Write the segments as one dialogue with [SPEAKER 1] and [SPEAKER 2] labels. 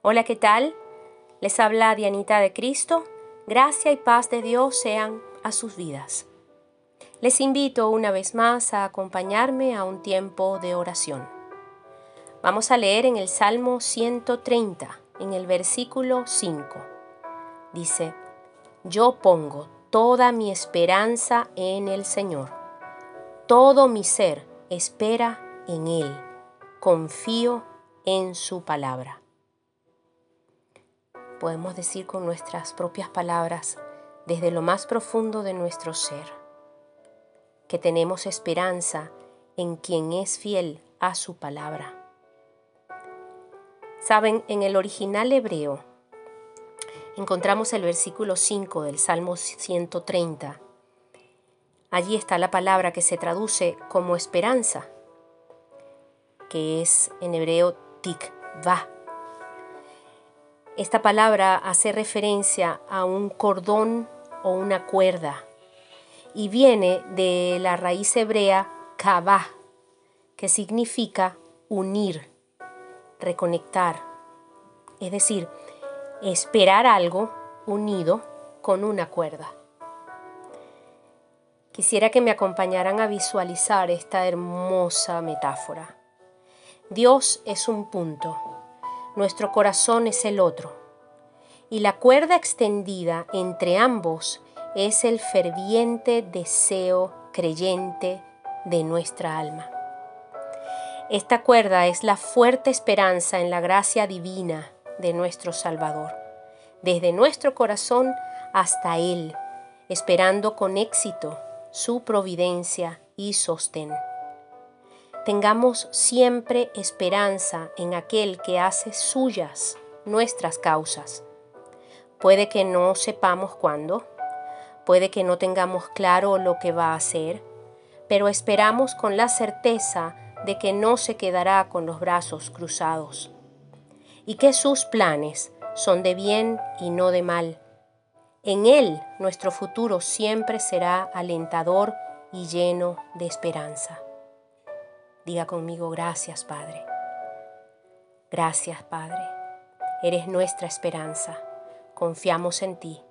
[SPEAKER 1] Hola, ¿qué tal? Les habla Dianita de Cristo. Gracia y paz de Dios sean a sus vidas. Les invito una vez más a acompañarme a un tiempo de oración. Vamos a leer en el Salmo 130, en el versículo 5. Dice, Yo pongo toda mi esperanza en el Señor. Todo mi ser espera en Él. Confío en su palabra podemos decir con nuestras propias palabras, desde lo más profundo de nuestro ser, que tenemos esperanza en quien es fiel a su palabra. Saben, en el original hebreo encontramos el versículo 5 del Salmo 130. Allí está la palabra que se traduce como esperanza, que es en hebreo tikva esta palabra hace referencia a un cordón o una cuerda y viene de la raíz hebrea kavah, que significa unir, reconectar, es decir, esperar algo unido con una cuerda. Quisiera que me acompañaran a visualizar esta hermosa metáfora. Dios es un punto nuestro corazón es el otro, y la cuerda extendida entre ambos es el ferviente deseo creyente de nuestra alma. Esta cuerda es la fuerte esperanza en la gracia divina de nuestro Salvador, desde nuestro corazón hasta Él, esperando con éxito su providencia y sostén tengamos siempre esperanza en aquel que hace suyas nuestras causas. Puede que no sepamos cuándo, puede que no tengamos claro lo que va a hacer, pero esperamos con la certeza de que no se quedará con los brazos cruzados y que sus planes son de bien y no de mal. En Él nuestro futuro siempre será alentador y lleno de esperanza. Diga conmigo, gracias Padre. Gracias Padre. Eres nuestra esperanza. Confiamos en ti.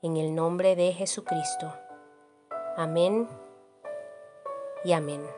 [SPEAKER 1] En el nombre de Jesucristo. Amén y amén.